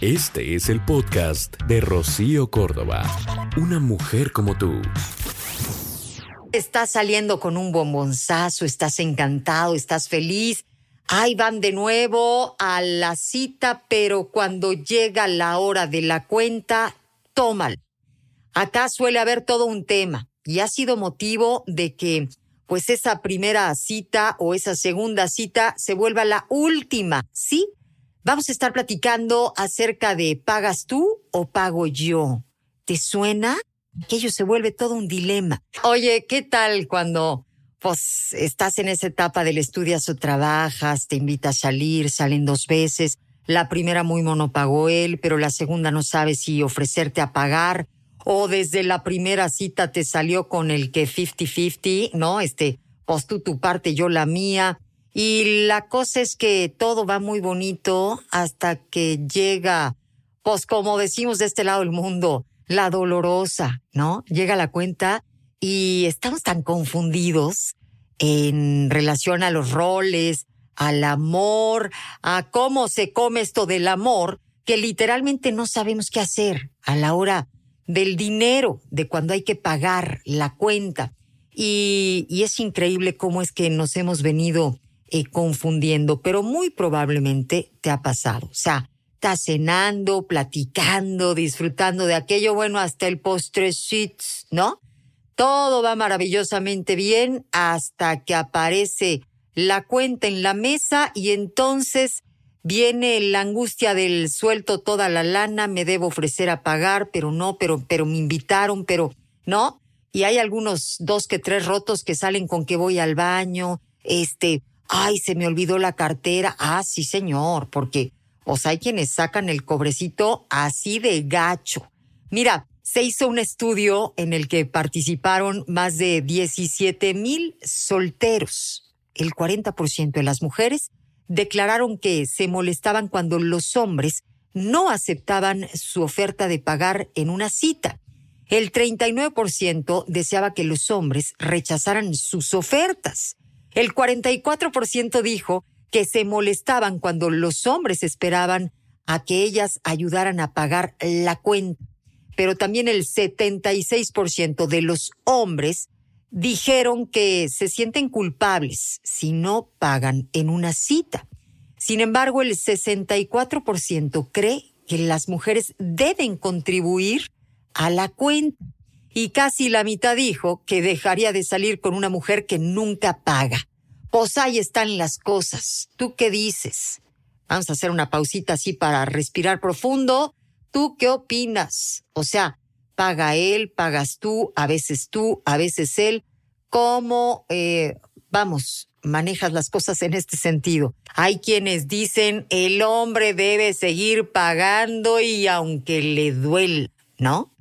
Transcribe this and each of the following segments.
Este es el podcast de Rocío Córdoba. Una mujer como tú. Estás saliendo con un bombonzazo, estás encantado, estás feliz. Ahí van de nuevo a la cita, pero cuando llega la hora de la cuenta, tómalo. Acá suele haber todo un tema y ha sido motivo de que pues esa primera cita o esa segunda cita se vuelva la última, ¿sí? Vamos a estar platicando acerca de ¿pagas tú o pago yo? ¿Te suena? Aquello se vuelve todo un dilema. Oye, ¿qué tal cuando pues estás en esa etapa del estudias o trabajas, te invita a salir, salen dos veces, la primera muy mono pagó él, pero la segunda no sabe si ofrecerte a pagar, o desde la primera cita te salió con el que 50-50, ¿no? Este, pues tú tu parte, yo la mía. Y la cosa es que todo va muy bonito hasta que llega, pues como decimos de este lado del mundo, la dolorosa, ¿no? Llega la cuenta y estamos tan confundidos en relación a los roles, al amor, a cómo se come esto del amor, que literalmente no sabemos qué hacer a la hora del dinero, de cuando hay que pagar la cuenta. Y, y es increíble cómo es que nos hemos venido eh, confundiendo, pero muy probablemente te ha pasado. O sea, estás cenando, platicando, disfrutando de aquello, bueno, hasta el postrecito, ¿no? Todo va maravillosamente bien hasta que aparece la cuenta en la mesa y entonces viene la angustia del suelto toda la lana, me debo ofrecer a pagar, pero no, pero, pero me invitaron, pero no. Y hay algunos dos que tres rotos que salen con que voy al baño, este, ay, se me olvidó la cartera. Ah, sí, señor, porque, o sea, hay quienes sacan el cobrecito así de gacho. Mira, se hizo un estudio en el que participaron más de 17 mil solteros. El 40% de las mujeres declararon que se molestaban cuando los hombres no aceptaban su oferta de pagar en una cita. El 39% deseaba que los hombres rechazaran sus ofertas. El 44% dijo que se molestaban cuando los hombres esperaban a que ellas ayudaran a pagar la cuenta. Pero también el 76% de los hombres dijeron que se sienten culpables si no pagan en una cita. Sin embargo, el 64% cree que las mujeres deben contribuir a la cuenta y casi la mitad dijo que dejaría de salir con una mujer que nunca paga. Pues ahí están las cosas. ¿Tú qué dices? Vamos a hacer una pausita así para respirar profundo. ¿Tú qué opinas? O sea, paga él, pagas tú, a veces tú, a veces él. ¿Cómo, eh, vamos, manejas las cosas en este sentido? Hay quienes dicen el hombre debe seguir pagando y aunque le duele, ¿no?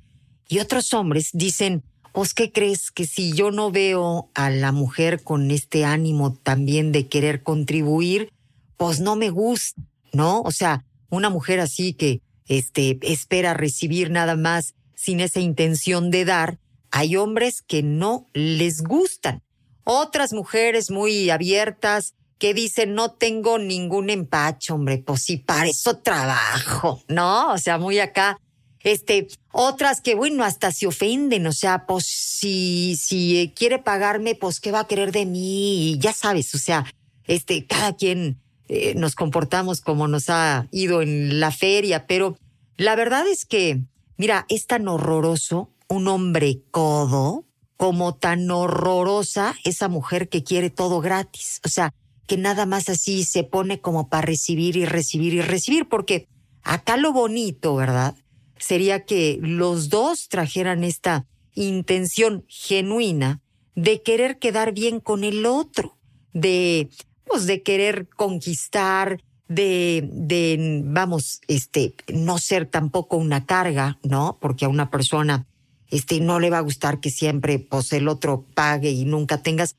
Y otros hombres dicen, pues, ¿qué crees? Que si yo no veo a la mujer con este ánimo también de querer contribuir, pues no me gusta, ¿no? O sea, una mujer así que, este, espera recibir nada más sin esa intención de dar, hay hombres que no les gustan. Otras mujeres muy abiertas que dicen no tengo ningún empacho, hombre, pues sí, para eso trabajo, ¿no? O sea, muy acá. Este, otras que, bueno, hasta se ofenden, o sea, pues si, si quiere pagarme, pues qué va a querer de mí, y ya sabes, o sea, este, cada quien eh, nos comportamos como nos ha ido en la feria, pero la verdad es que, mira, es tan horroroso un hombre codo como tan horrorosa esa mujer que quiere todo gratis, o sea, que nada más así se pone como para recibir y recibir y recibir, porque acá lo bonito, ¿verdad? Sería que los dos trajeran esta intención genuina de querer quedar bien con el otro, de, pues, de querer conquistar, de, de, vamos, este, no ser tampoco una carga, ¿no? Porque a una persona, este, no le va a gustar que siempre, pues, el otro pague y nunca tengas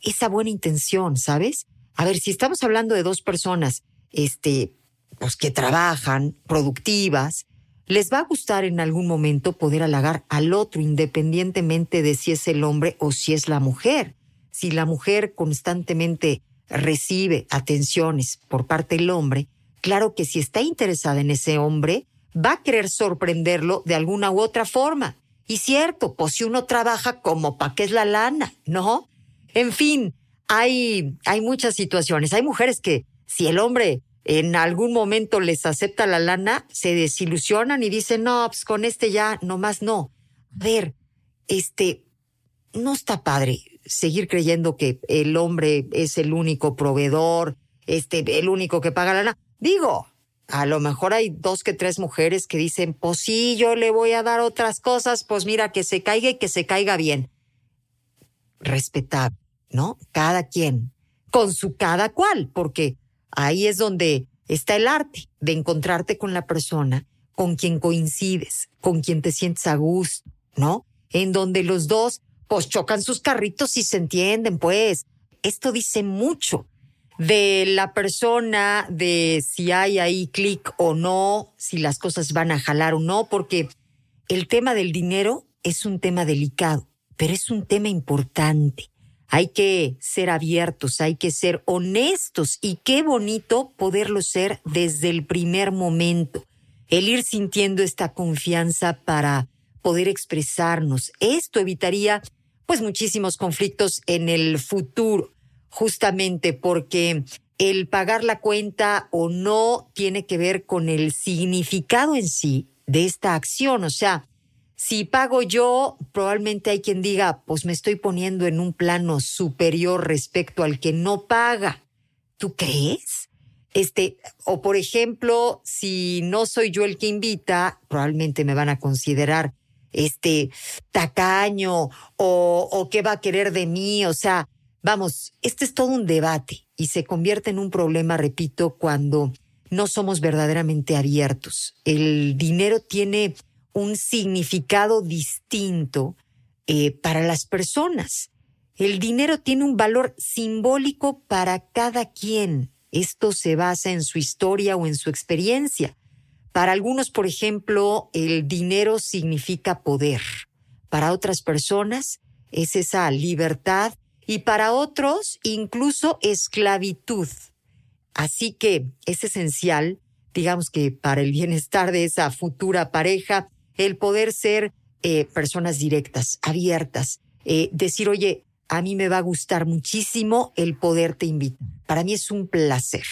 esa buena intención, ¿sabes? A ver, si estamos hablando de dos personas, este, pues, que trabajan, productivas, les va a gustar en algún momento poder halagar al otro, independientemente de si es el hombre o si es la mujer. Si la mujer constantemente recibe atenciones por parte del hombre, claro que si está interesada en ese hombre, va a querer sorprenderlo de alguna u otra forma. Y cierto, pues si uno trabaja como pa' qué es la lana, ¿no? En fin, hay, hay muchas situaciones. Hay mujeres que si el hombre en algún momento les acepta la lana, se desilusionan y dicen, no, pues con este ya, nomás no. A ver, este, no está padre seguir creyendo que el hombre es el único proveedor, este, el único que paga la lana. Digo, a lo mejor hay dos que tres mujeres que dicen, pues sí, yo le voy a dar otras cosas, pues mira, que se caiga y que se caiga bien. Respetable, ¿no? Cada quien, con su cada cual, porque ahí es donde está el arte de encontrarte con la persona con quien coincides, con quien te sientes a gusto, ¿no? En donde los dos pues chocan sus carritos y se entienden, pues. Esto dice mucho de la persona, de si hay ahí clic o no, si las cosas van a jalar o no, porque el tema del dinero es un tema delicado, pero es un tema importante. Hay que ser abiertos, hay que ser honestos y qué bonito poderlo ser desde el primer momento. El ir sintiendo esta confianza para poder expresarnos. Esto evitaría pues muchísimos conflictos en el futuro, justamente porque el pagar la cuenta o no tiene que ver con el significado en sí de esta acción. O sea, si pago yo, probablemente hay quien diga, pues me estoy poniendo en un plano superior respecto al que no paga. ¿Tú crees? Este, o por ejemplo, si no soy yo el que invita, probablemente me van a considerar este tacaño o, o qué va a querer de mí. O sea, vamos, este es todo un debate y se convierte en un problema, repito, cuando no somos verdaderamente abiertos. El dinero tiene un significado distinto eh, para las personas. El dinero tiene un valor simbólico para cada quien. Esto se basa en su historia o en su experiencia. Para algunos, por ejemplo, el dinero significa poder. Para otras personas es esa libertad y para otros incluso esclavitud. Así que es esencial, digamos que para el bienestar de esa futura pareja, el poder ser eh, personas directas, abiertas, eh, decir, oye, a mí me va a gustar muchísimo el poderte invitar. Para mí es un placer.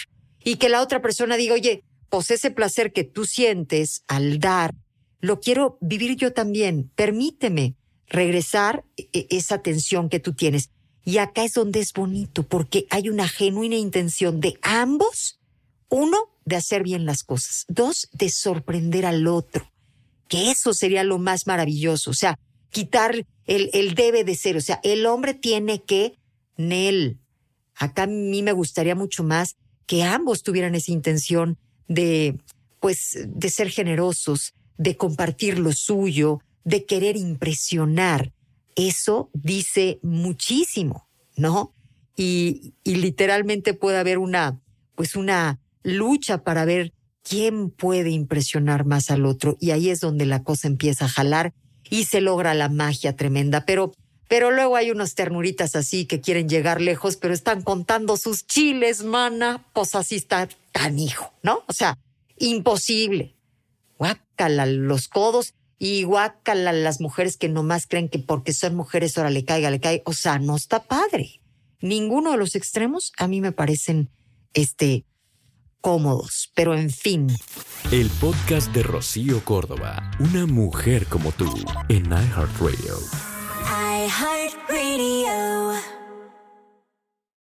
Y que la otra persona diga, oye, pues ese placer que tú sientes al dar, lo quiero vivir yo también. Permíteme regresar e, e, esa tensión que tú tienes. Y acá es donde es bonito, porque hay una genuina intención de ambos, uno, de hacer bien las cosas, dos, de sorprender al otro, que eso sería lo más maravilloso, o sea, quitar el, el debe de ser, o sea, el hombre tiene que, Nel, acá a mí me gustaría mucho más que ambos tuvieran esa intención de, pues, de ser generosos, de compartir lo suyo, de querer impresionar. Eso dice muchísimo, ¿no? Y, y literalmente puede haber una, pues una lucha para ver quién puede impresionar más al otro. Y ahí es donde la cosa empieza a jalar y se logra la magia tremenda. Pero, pero luego hay unas ternuritas así que quieren llegar lejos, pero están contando sus chiles, mana. Pues así está canijo, ¿no? O sea, imposible. Guácala los codos y guácala las mujeres que nomás creen que porque son mujeres ahora le caiga, le cae. O sea, no está padre. Ninguno de los extremos a mí me parecen, este, cómodos, pero en fin. El podcast de Rocío Córdoba, una mujer como tú, en iHeartRadio. iHeartRadio.